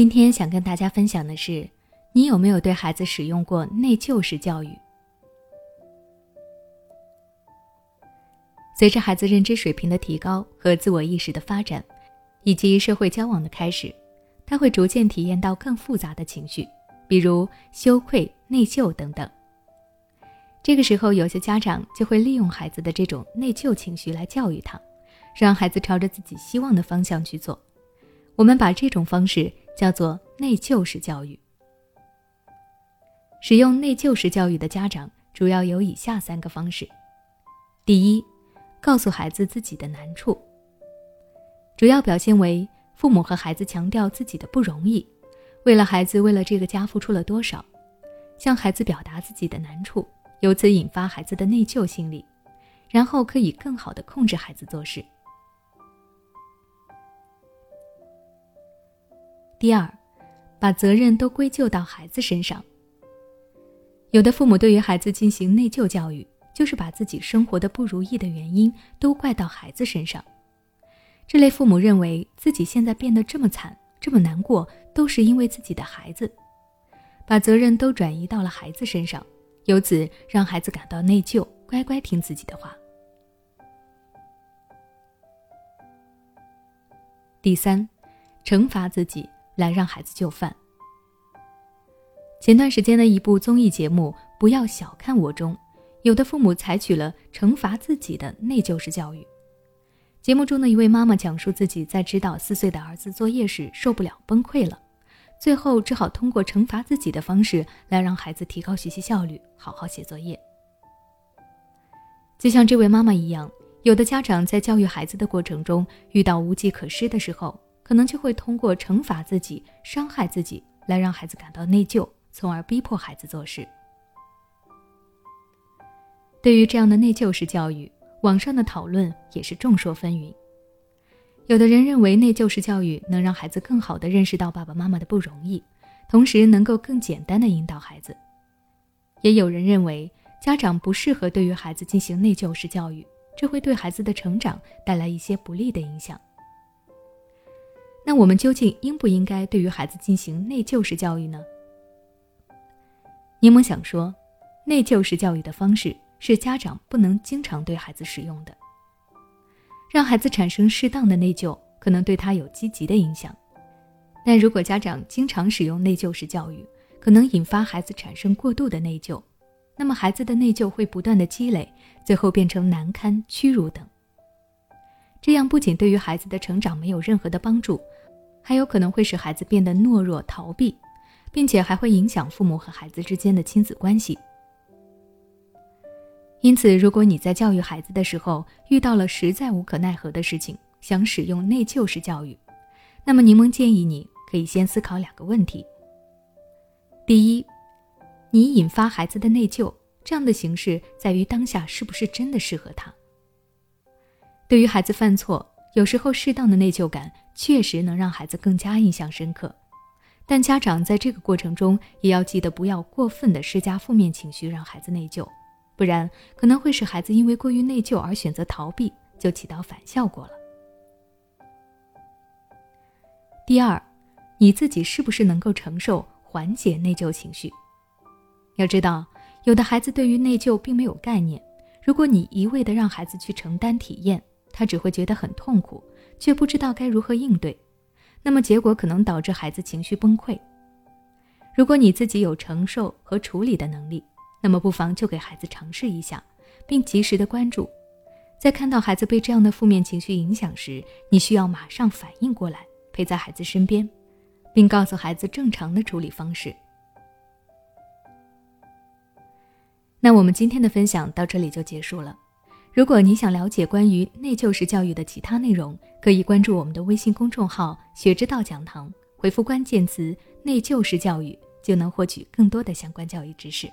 今天想跟大家分享的是，你有没有对孩子使用过内疚式教育？随着孩子认知水平的提高和自我意识的发展，以及社会交往的开始，他会逐渐体验到更复杂的情绪，比如羞愧、内疚等等。这个时候，有些家长就会利用孩子的这种内疚情绪来教育他，让孩子朝着自己希望的方向去做。我们把这种方式。叫做内疚式教育。使用内疚式教育的家长主要有以下三个方式：第一，告诉孩子自己的难处，主要表现为父母和孩子强调自己的不容易，为了孩子，为了这个家付出了多少，向孩子表达自己的难处，由此引发孩子的内疚心理，然后可以更好的控制孩子做事。第二，把责任都归咎到孩子身上。有的父母对于孩子进行内疚教育，就是把自己生活的不如意的原因都怪到孩子身上。这类父母认为自己现在变得这么惨、这么难过，都是因为自己的孩子，把责任都转移到了孩子身上，由此让孩子感到内疚，乖乖听自己的话。第三，惩罚自己。来让孩子就范。前段时间的一部综艺节目《不要小看我》中，有的父母采取了惩罚自己的内疚式教育。节目中的一位妈妈讲述自己在指导四岁的儿子作业时受不了崩溃了，最后只好通过惩罚自己的方式来让孩子提高学习效率，好好写作业。就像这位妈妈一样，有的家长在教育孩子的过程中遇到无计可施的时候。可能就会通过惩罚自己、伤害自己来让孩子感到内疚，从而逼迫孩子做事。对于这样的内疚式教育，网上的讨论也是众说纷纭。有的人认为内疚式教育能让孩子更好地认识到爸爸妈妈的不容易，同时能够更简单地引导孩子；也有人认为家长不适合对于孩子进行内疚式教育，这会对孩子的成长带来一些不利的影响。那我们究竟应不应该对于孩子进行内疚式教育呢？柠檬想说，内疚式教育的方式是家长不能经常对孩子使用的。让孩子产生适当的内疚，可能对他有积极的影响。但如果家长经常使用内疚式教育，可能引发孩子产生过度的内疚，那么孩子的内疚会不断的积累，最后变成难堪、屈辱等。这样不仅对于孩子的成长没有任何的帮助。还有可能会使孩子变得懦弱、逃避，并且还会影响父母和孩子之间的亲子关系。因此，如果你在教育孩子的时候遇到了实在无可奈何的事情，想使用内疚式教育，那么柠檬建议你可以先思考两个问题：第一，你引发孩子的内疚这样的形式在于当下是不是真的适合他？对于孩子犯错。有时候，适当的内疚感确实能让孩子更加印象深刻，但家长在这个过程中也要记得不要过分的施加负面情绪，让孩子内疚，不然可能会使孩子因为过于内疚而选择逃避，就起到反效果了。第二，你自己是不是能够承受缓解内疚情绪？要知道，有的孩子对于内疚并没有概念，如果你一味的让孩子去承担体验。他只会觉得很痛苦，却不知道该如何应对，那么结果可能导致孩子情绪崩溃。如果你自己有承受和处理的能力，那么不妨就给孩子尝试一下，并及时的关注。在看到孩子被这样的负面情绪影响时，你需要马上反应过来，陪在孩子身边，并告诉孩子正常的处理方式。那我们今天的分享到这里就结束了。如果你想了解关于内疚式教育的其他内容，可以关注我们的微信公众号“学之道讲堂”，回复关键词“内疚式教育”，就能获取更多的相关教育知识。